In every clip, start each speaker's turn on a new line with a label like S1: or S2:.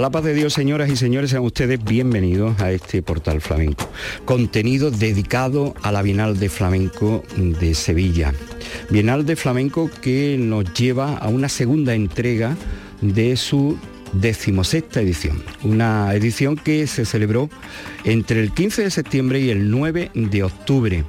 S1: La paz de Dios, señoras y señores, sean ustedes bienvenidos a este portal flamenco. Contenido dedicado a la Bienal de Flamenco de Sevilla. Bienal de Flamenco que nos lleva a una segunda entrega de su decimosexta edición. Una edición que se celebró entre el 15 de septiembre y el 9 de octubre.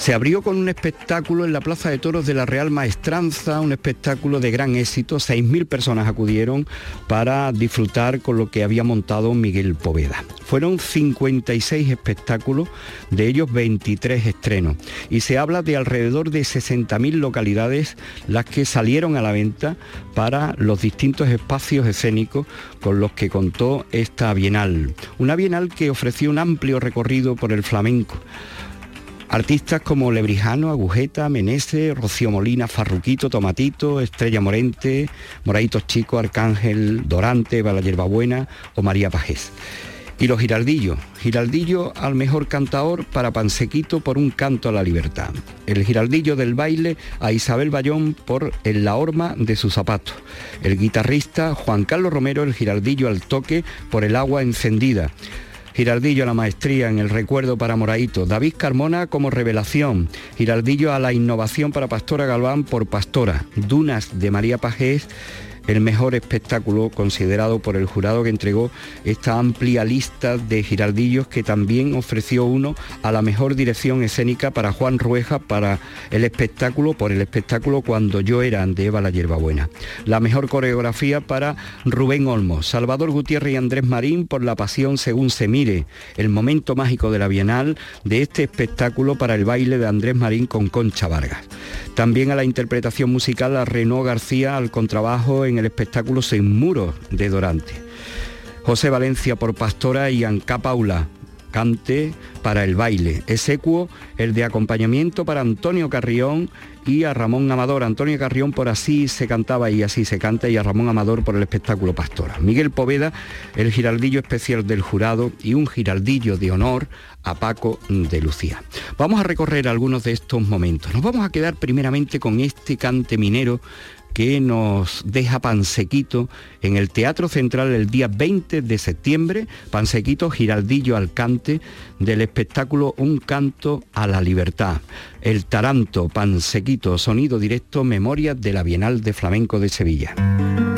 S1: Se abrió con un espectáculo en la Plaza de Toros de la Real Maestranza, un espectáculo de gran éxito. 6.000 personas acudieron para disfrutar con lo que había montado Miguel Poveda. Fueron 56 espectáculos, de ellos 23 estrenos. Y se habla de alrededor de 60.000 localidades las que salieron a la venta para los distintos espacios escénicos con los que contó esta Bienal. Una Bienal que ofreció un amplio recorrido por el flamenco Artistas como Lebrijano, Agujeta, Menese, Rocío Molina, Farruquito, Tomatito, Estrella Morente, Moraditos Chico, Arcángel, Dorante, Bala o María Pajés. Y los Giraldillos. Giraldillo al mejor cantador para Pansequito por un canto a la libertad. El Giraldillo del baile a Isabel Bayón por En la horma de sus zapatos. El guitarrista Juan Carlos Romero, el Giraldillo al toque por el agua encendida. Giraldillo a la maestría en el recuerdo para Moraito, David Carmona como revelación, Giraldillo a la innovación para Pastora Galván por Pastora, Dunas de María Pajés el mejor espectáculo considerado por el jurado que entregó esta amplia lista de giraldillos que también ofreció uno a la mejor dirección escénica para Juan Rueja para el espectáculo, por el espectáculo Cuando yo era de Eva la Hierbabuena. La mejor coreografía para Rubén Olmo, Salvador Gutiérrez y Andrés Marín por La Pasión según se mire, el momento mágico de la Bienal de este espectáculo para el baile de Andrés Marín con Concha Vargas. También a la interpretación musical a Renaud García al contrabajo en el espectáculo Sin Muros de Dorante. José Valencia por Pastora y Anca Paula, cante para el baile. Esecuo, el de acompañamiento para Antonio Carrión y a Ramón Amador. Antonio Carrión por Así se cantaba y Así se canta y a Ramón Amador por el espectáculo Pastora. Miguel Poveda, el giraldillo especial del jurado y un giraldillo de honor a Paco de Lucía. Vamos a recorrer algunos de estos momentos. Nos vamos a quedar primeramente con este cante minero que nos deja Pansequito en el Teatro Central el día 20 de septiembre, Pansequito Giraldillo Alcante, del espectáculo Un canto a la libertad. El Taranto, Pansequito, sonido directo, memoria de la Bienal de Flamenco de Sevilla.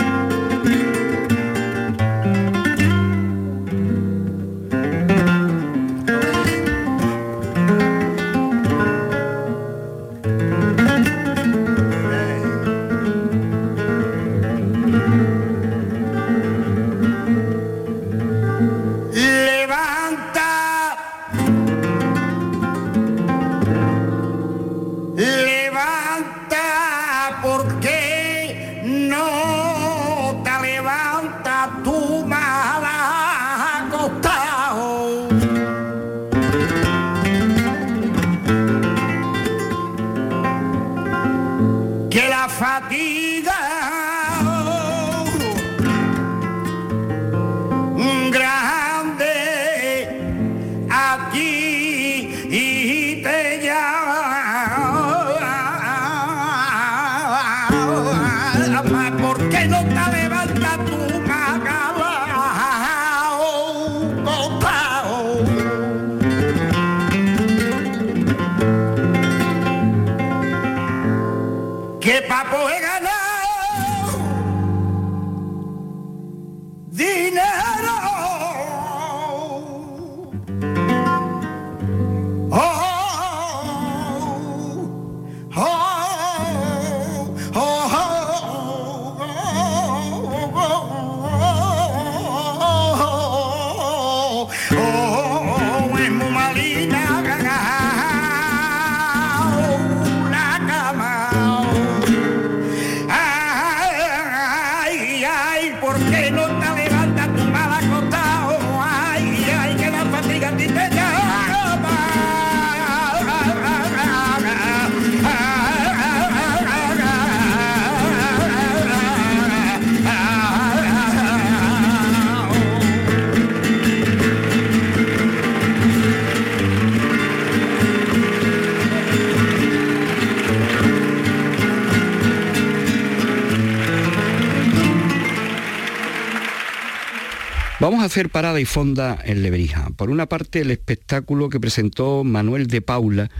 S1: A hacer parada y fonda en Lebrija. Por una parte, el espectáculo que presentó Manuel de Paula,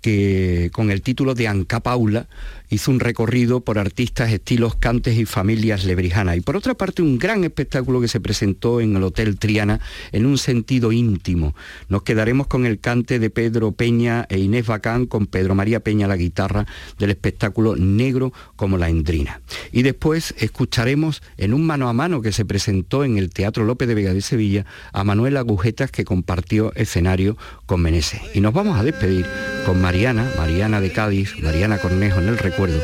S1: que con el título de Anca Paula hizo un recorrido por artistas, estilos, cantes y familias lebrijanas. Y por otra parte, un gran espectáculo que se presentó en el Hotel Triana en un sentido íntimo. Nos quedaremos con el cante de Pedro Peña e Inés Bacán con Pedro María Peña la guitarra del espectáculo Negro como la Endrina. Y después escucharemos en un mano a mano que se presentó en el Teatro López de Vega de Sevilla a Manuel Agujetas que compartió escenario con Meneses. Y nos vamos a despedir con Mariana, Mariana de Cádiz, Mariana Cornejo en el recuerdo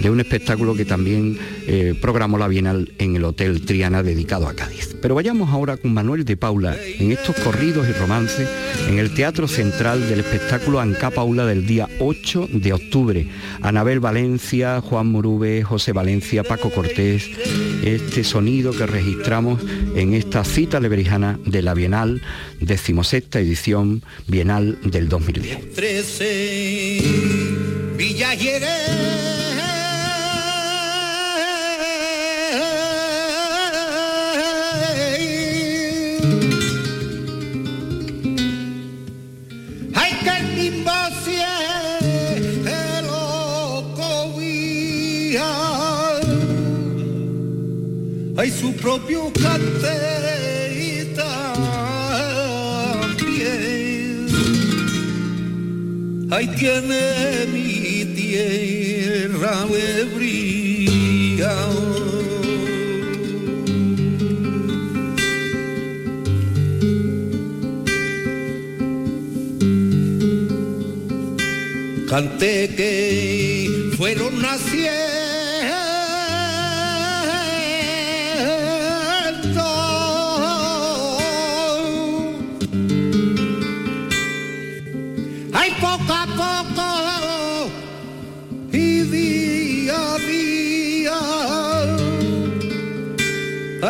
S1: de un espectáculo que también eh, programó la Bienal en el Hotel Triana dedicado a Cádiz. Pero vayamos ahora con Manuel de Paula en estos corridos y romances en el Teatro Central del espectáculo Anca Paula del día 8 de octubre. Anabel Valencia, Juan Murube, José Valencia, Paco Cortés, este sonido que registramos en esta cita leberijana de la Bienal, decimosexta edición Bienal del 2010. 13, Villa
S2: hay su propio cante ahí tiene mi tierra brilla Canté que fueron naciendo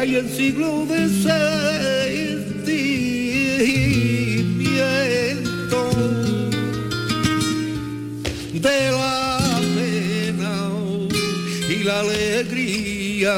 S2: hay el siglo de sentimiento de la pena y la alegría.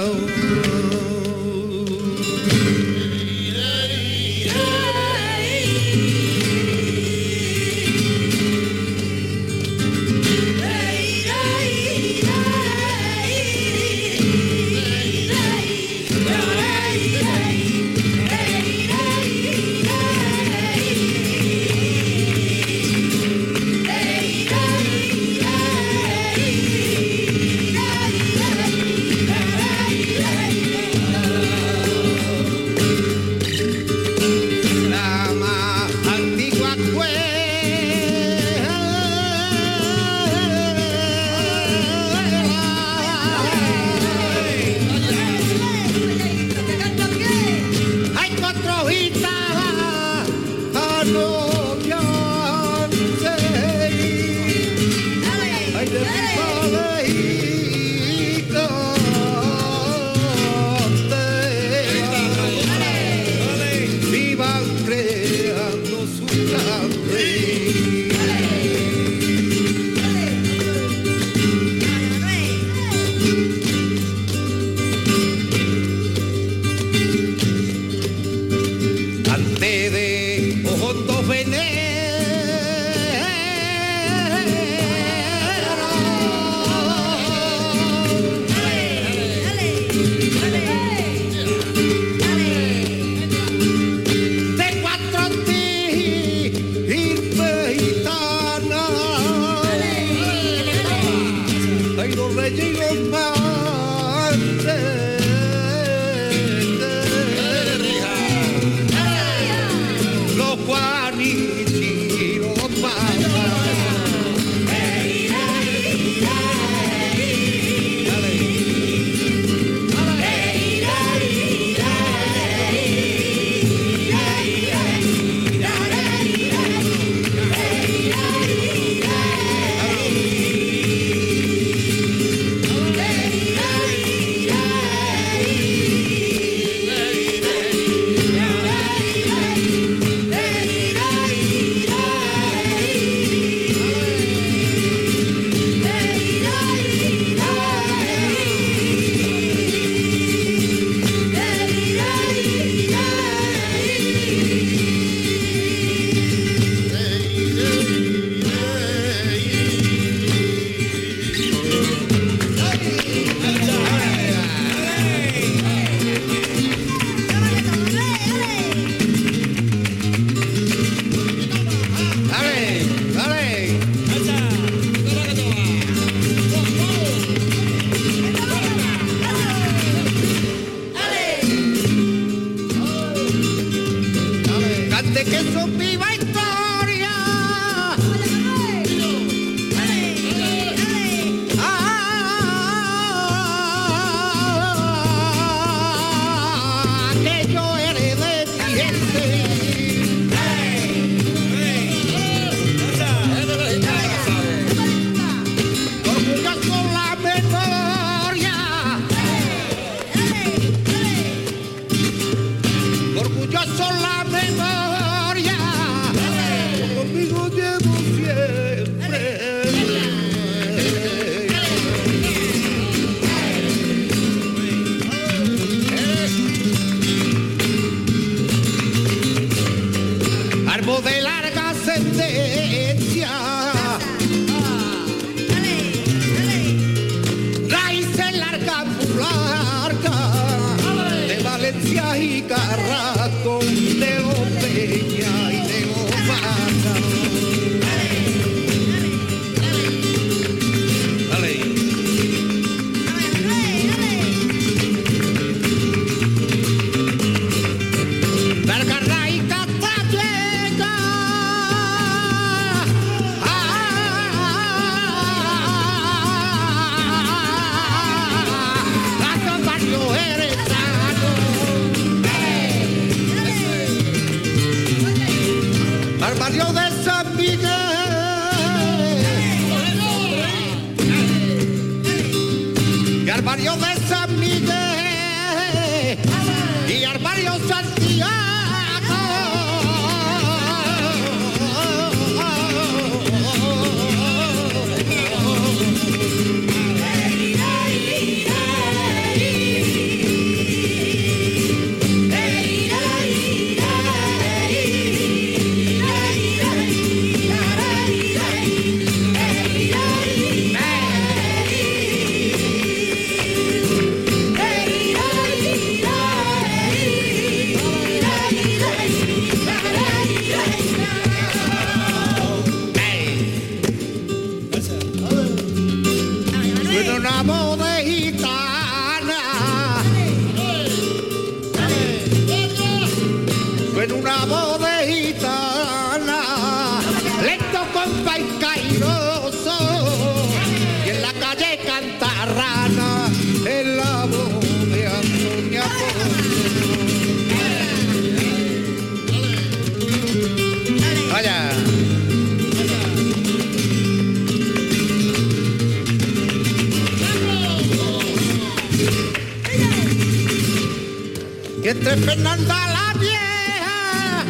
S2: y entre Fernanda la vieja.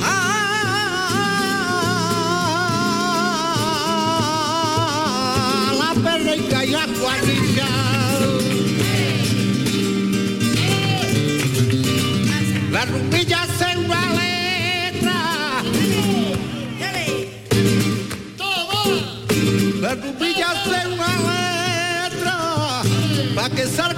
S2: Ah, la perrica y la cuadrilla. La rumbilla se una letra. La rumbilla se una letra. Pa' que salga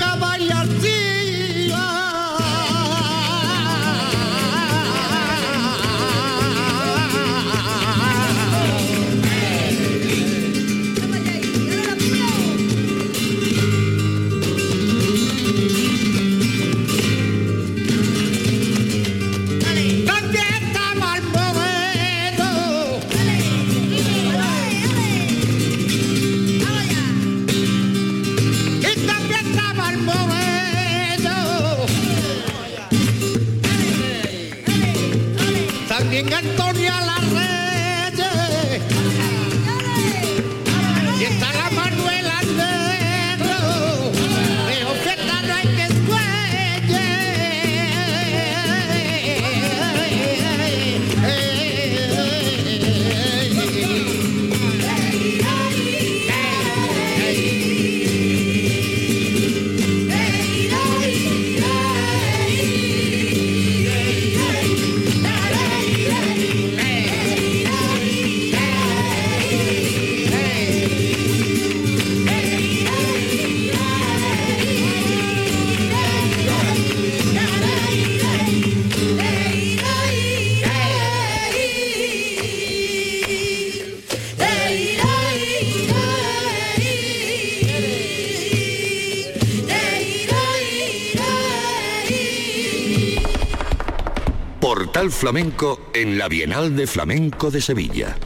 S3: Flamenco en la Bienal de Flamenco de Sevilla.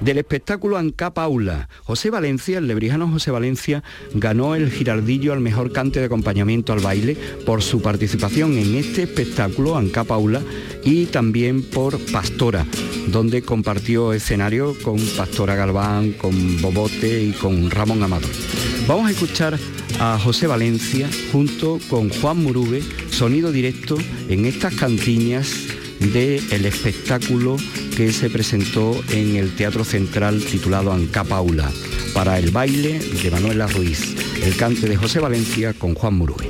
S4: Del espectáculo Anca Paula, José Valencia, el lebrijano José Valencia, ganó el girardillo al mejor cante de acompañamiento al baile por su participación en este espectáculo Anca Paula y también por Pastora, donde compartió escenario con Pastora Galván, con Bobote y con Ramón Amado. Vamos a escuchar a José Valencia junto con Juan Murube, sonido directo en estas cantiñas del espectáculo que se presentó en el Teatro Central titulado Anca Paula, para el baile de Manuela Ruiz, el cante de José Valencia con Juan Murube.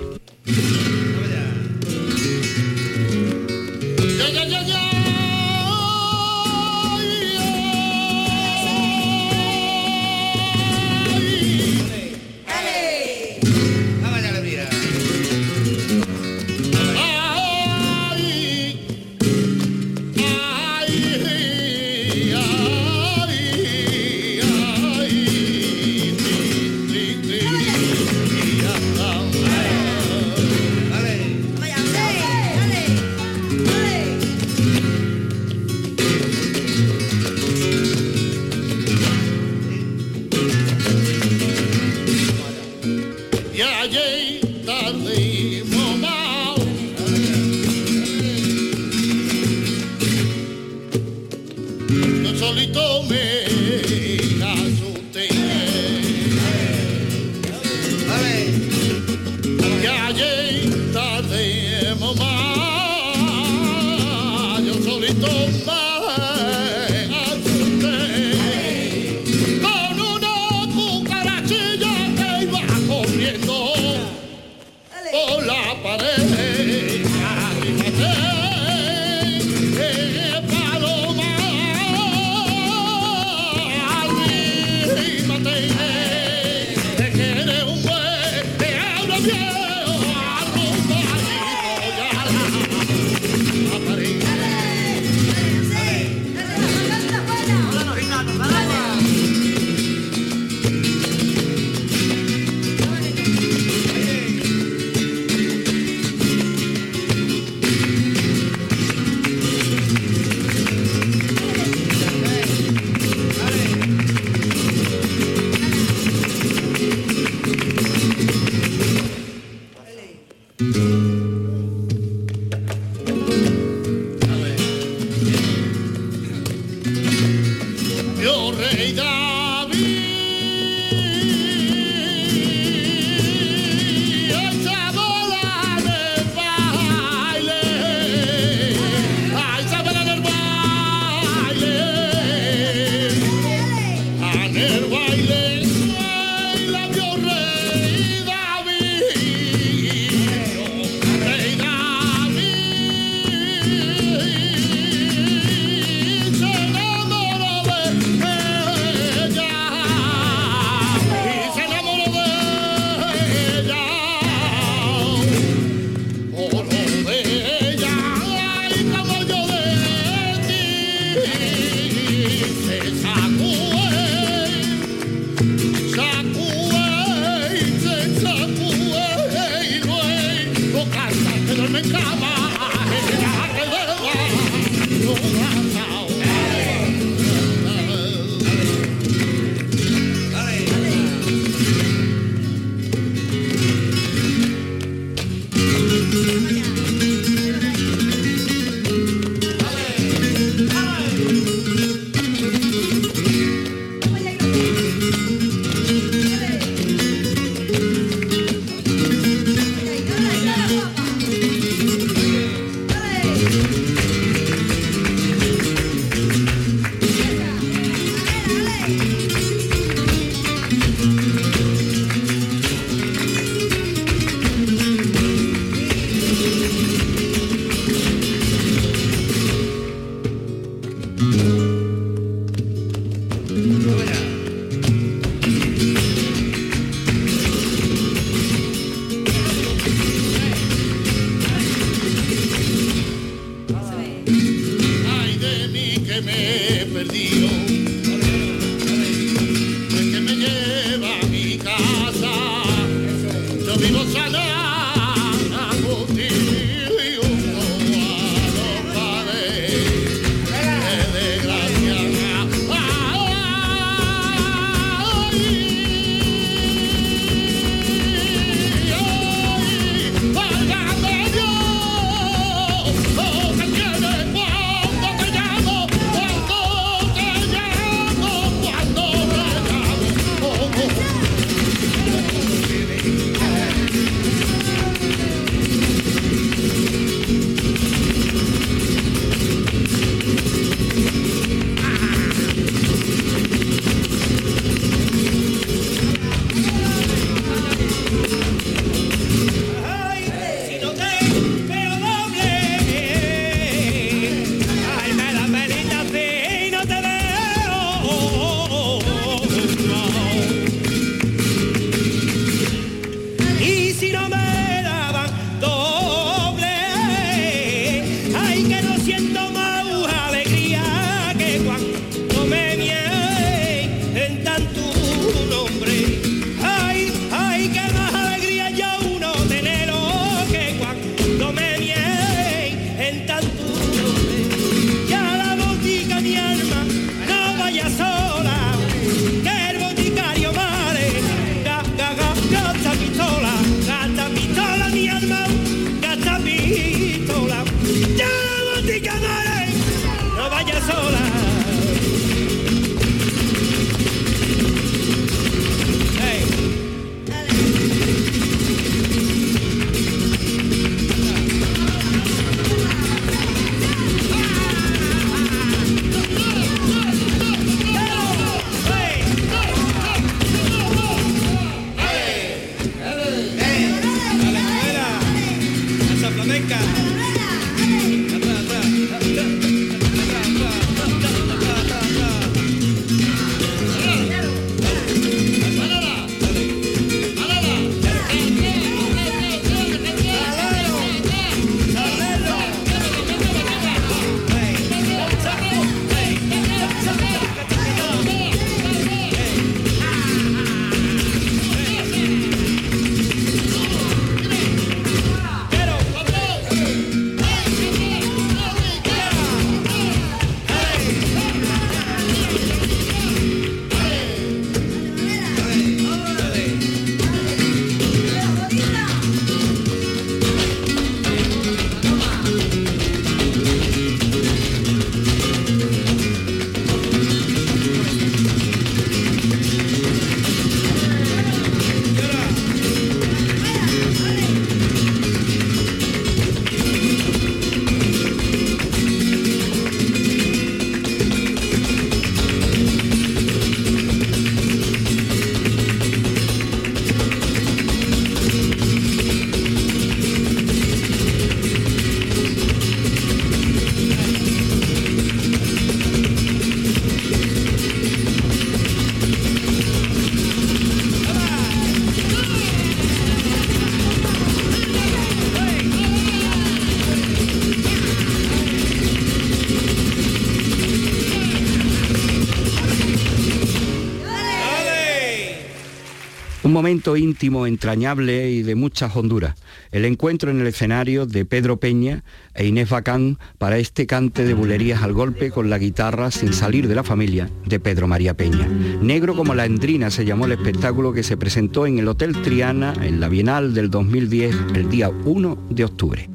S4: Momento íntimo, entrañable y de muchas honduras. El encuentro en el escenario de Pedro Peña e Inés Bacán para este cante de bulerías al golpe con la guitarra sin salir de la familia de Pedro María Peña. Negro como la endrina se llamó el espectáculo que se presentó en el Hotel Triana en la Bienal del 2010 el día 1 de octubre.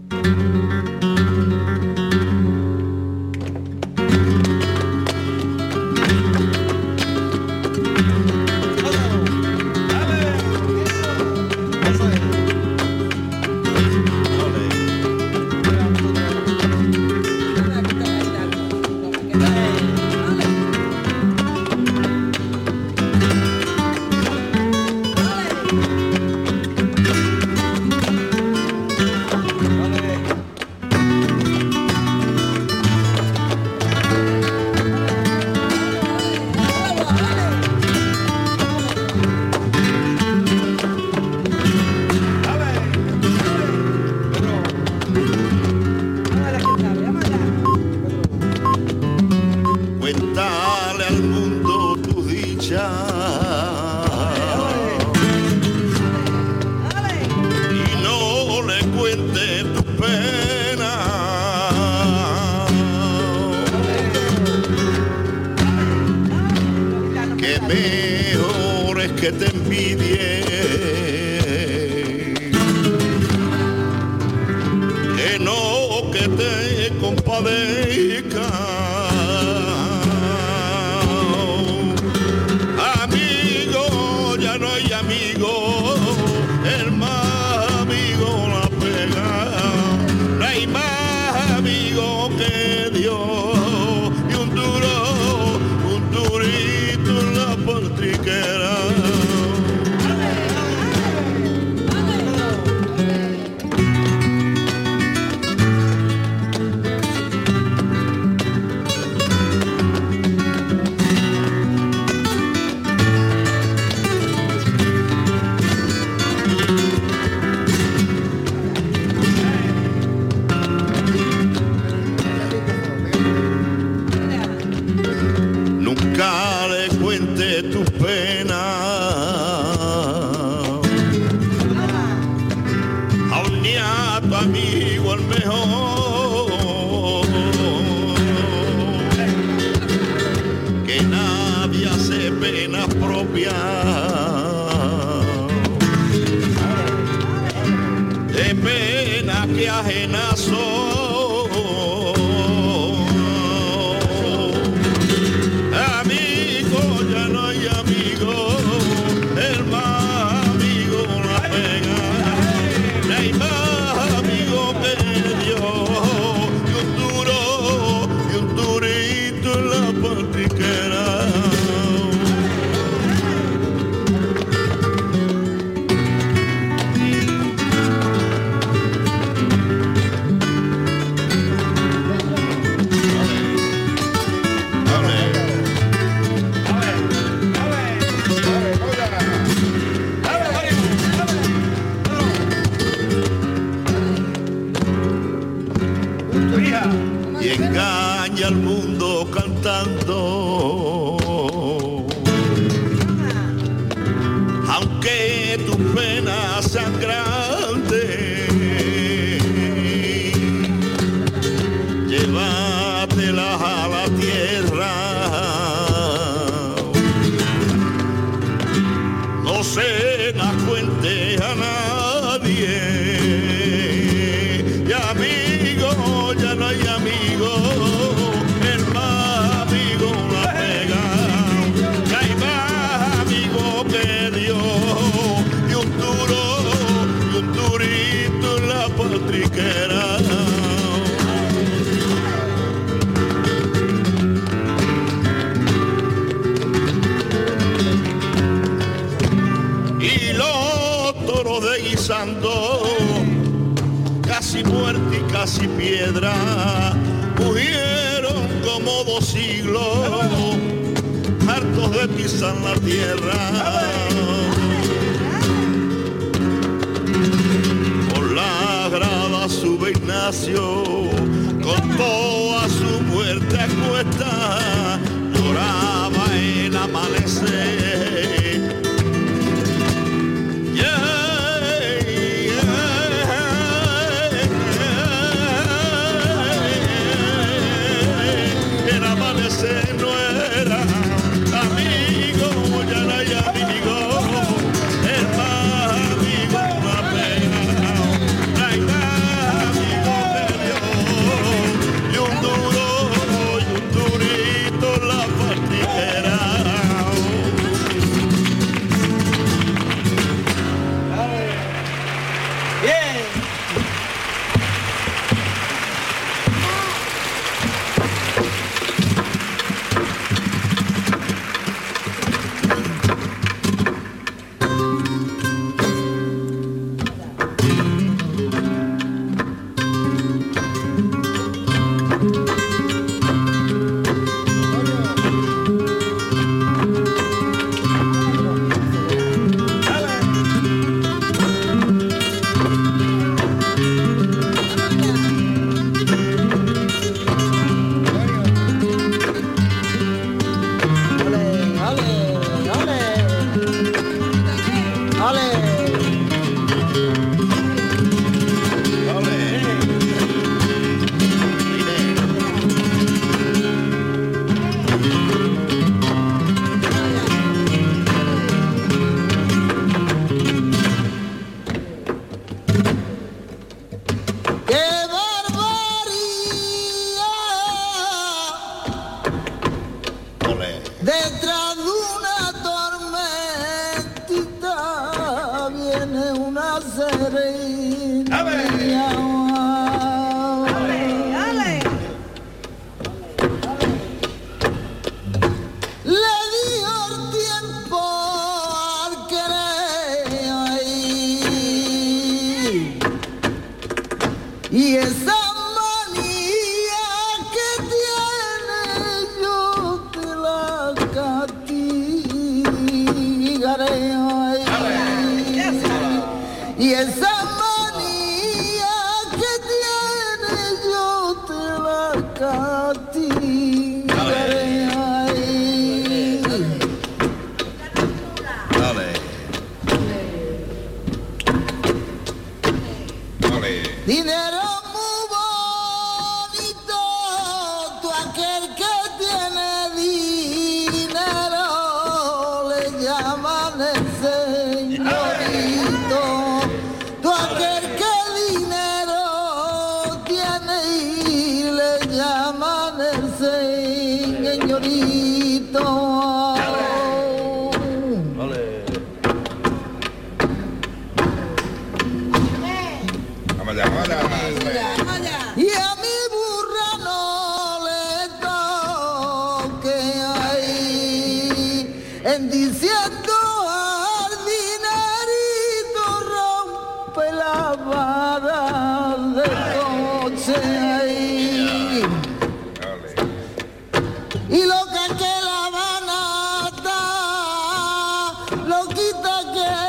S4: te envidie. Que no, que te compadezca.
S5: seré. ¡A ver! vida guerra.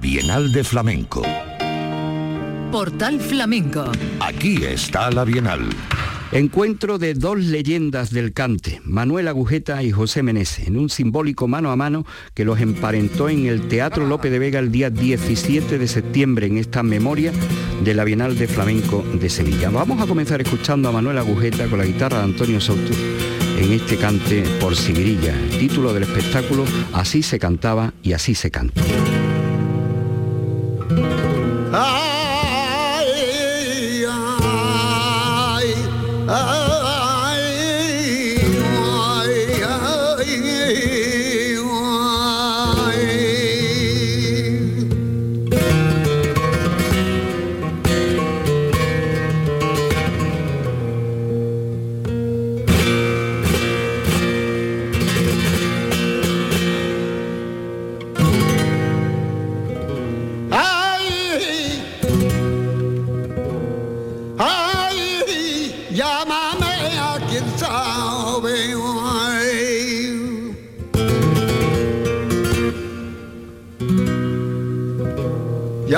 S3: Bienal de Flamenco.
S6: Portal Flamenco.
S3: Aquí está la Bienal.
S1: Encuentro de dos leyendas del cante, Manuel Agujeta y José Menese, en un simbólico mano a mano que los emparentó en el Teatro Lope de Vega el día 17 de septiembre en esta memoria de la Bienal de Flamenco de Sevilla. Vamos a comenzar escuchando a Manuel Agujeta con la guitarra de Antonio Soto en este cante por Sibirilla, el título del espectáculo Así se cantaba y así se canta.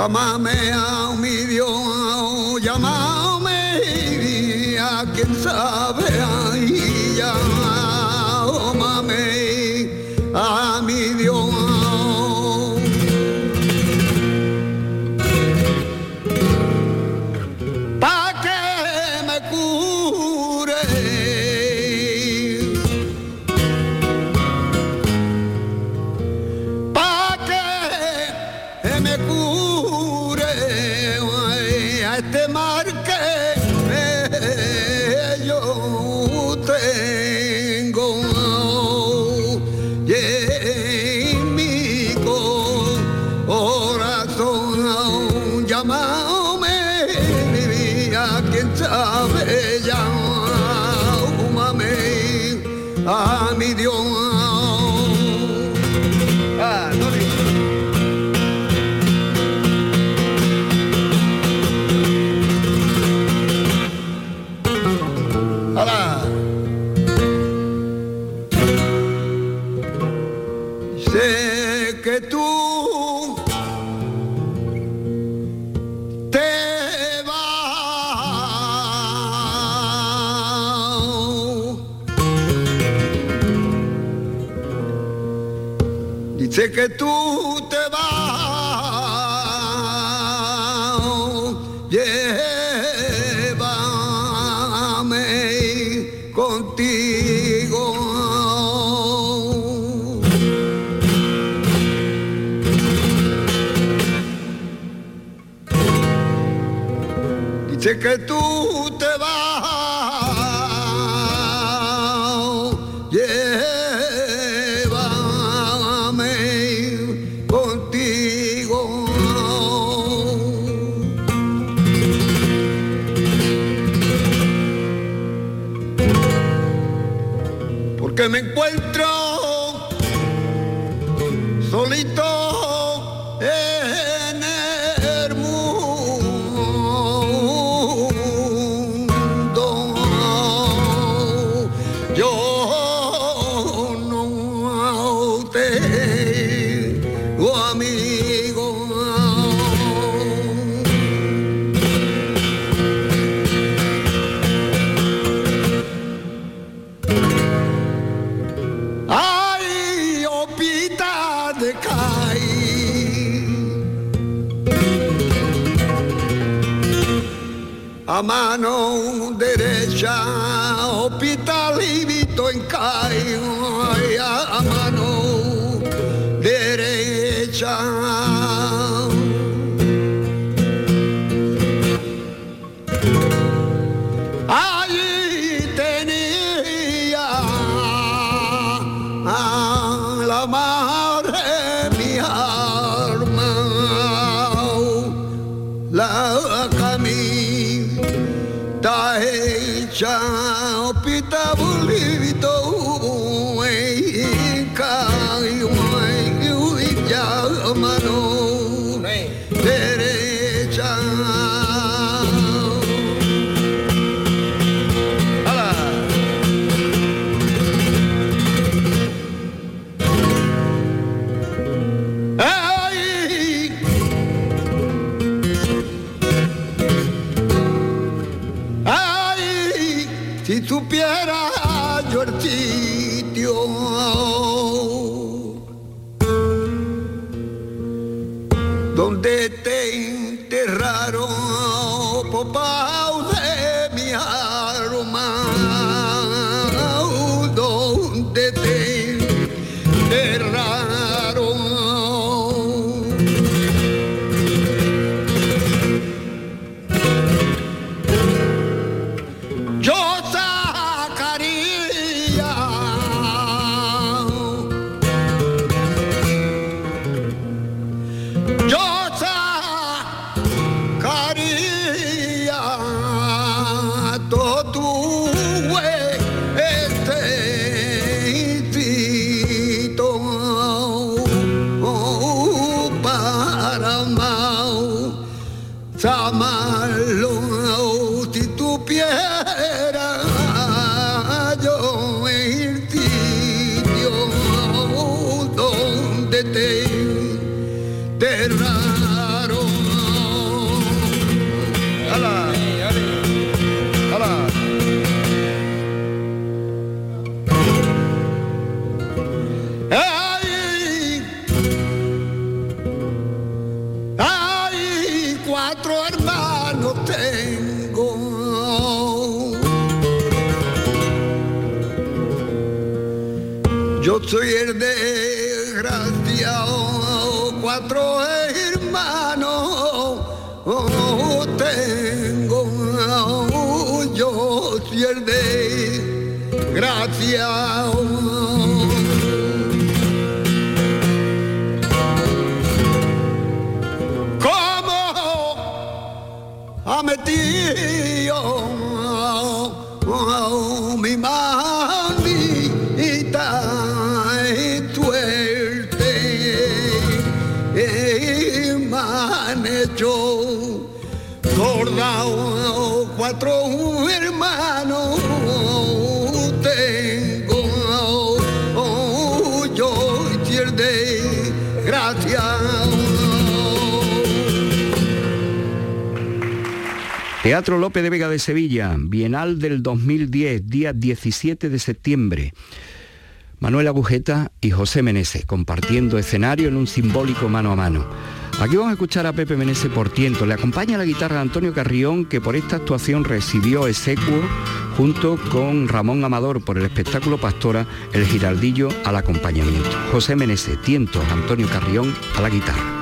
S7: My man. que yo te que tú out there. Mi manita en suerte me han hecho cordao cuatro hermanos
S8: Teatro López de Vega de Sevilla, Bienal del 2010, día 17 de septiembre. Manuel Agujeta y José Menese compartiendo escenario en un simbólico mano a mano. Aquí vamos a escuchar a Pepe Menese por tiento. Le acompaña la guitarra Antonio Carrión, que por esta actuación recibió execuo junto con Ramón Amador por el espectáculo Pastora, el Giraldillo al acompañamiento. José Menese, tiento, Antonio Carrión a la guitarra.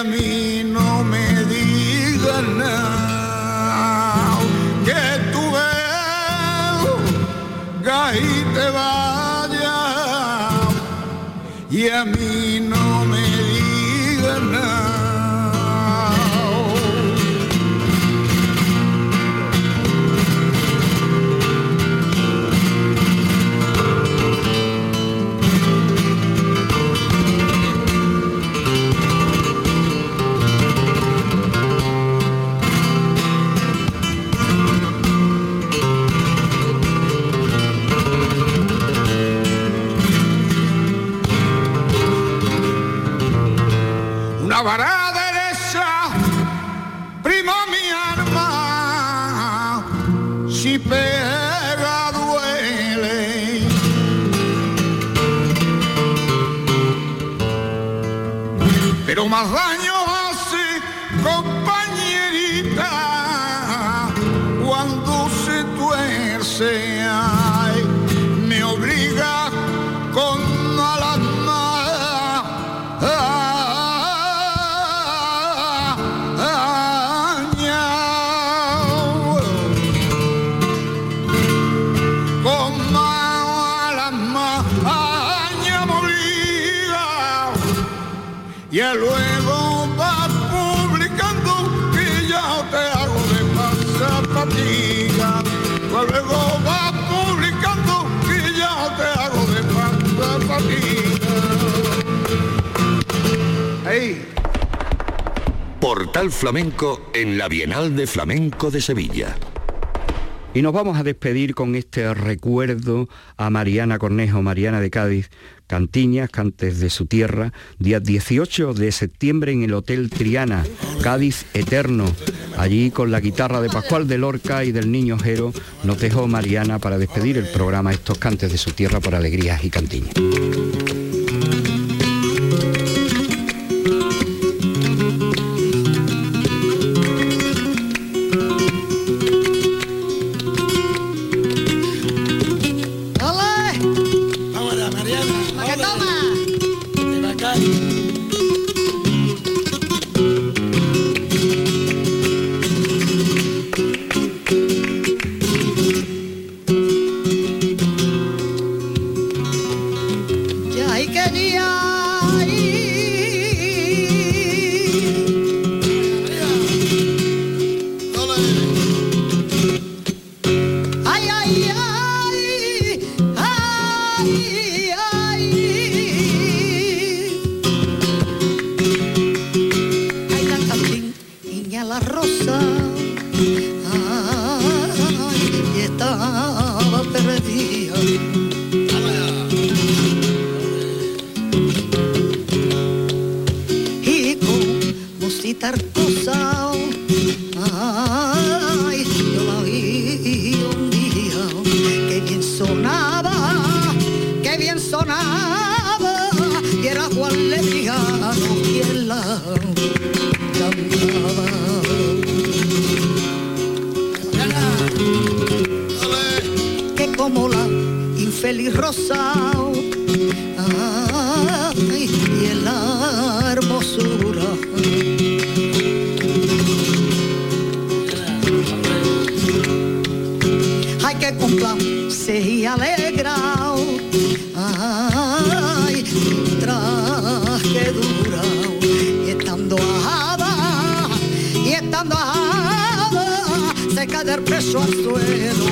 S8: A mí no me digas nada. Que vengas y te vayas y a mí no Pero y luego va publicando que ya te hago de pasar fatiga. Luego va publicando que ya te hago de pasar fatiga. Hey.
S3: Portal Flamenco en la Bienal de Flamenco de Sevilla.
S1: Y nos vamos a despedir con este recuerdo a Mariana Cornejo, Mariana de Cádiz, Cantiñas, Cantes de su tierra, día 18 de septiembre en el Hotel Triana, Cádiz Eterno. Allí con la guitarra de Pascual de Lorca y del Niño Jero nos dejó Mariana para despedir el programa Estos Cantes de su tierra por alegrías y cantiñas.
S9: si tartosa. Ay, yo la oí un día, que bien sonaba, que bien sonaba, y era Juan Lebriano quien la cantaba. como la infeliz rosa Pessoas doendo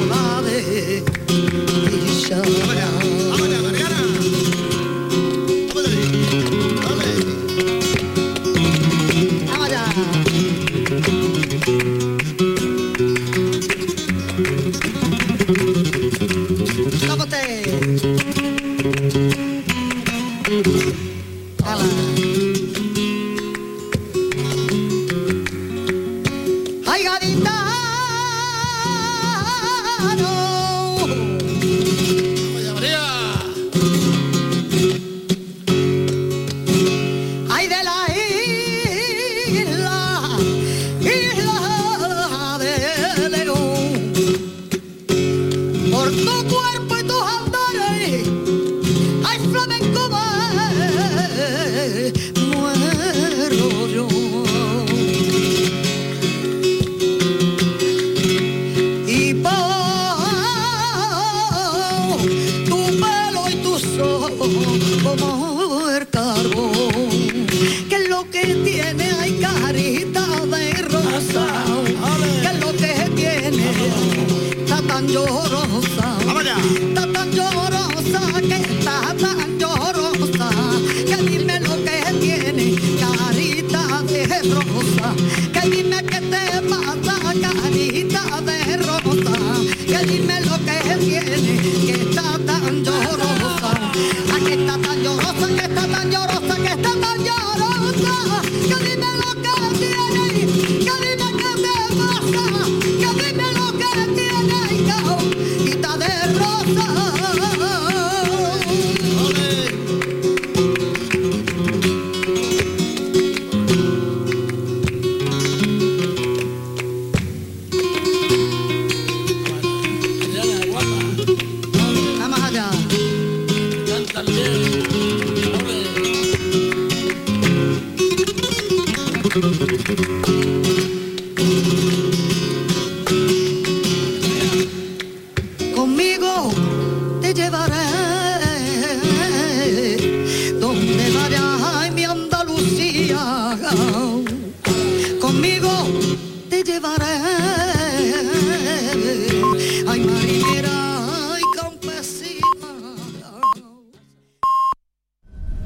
S9: Me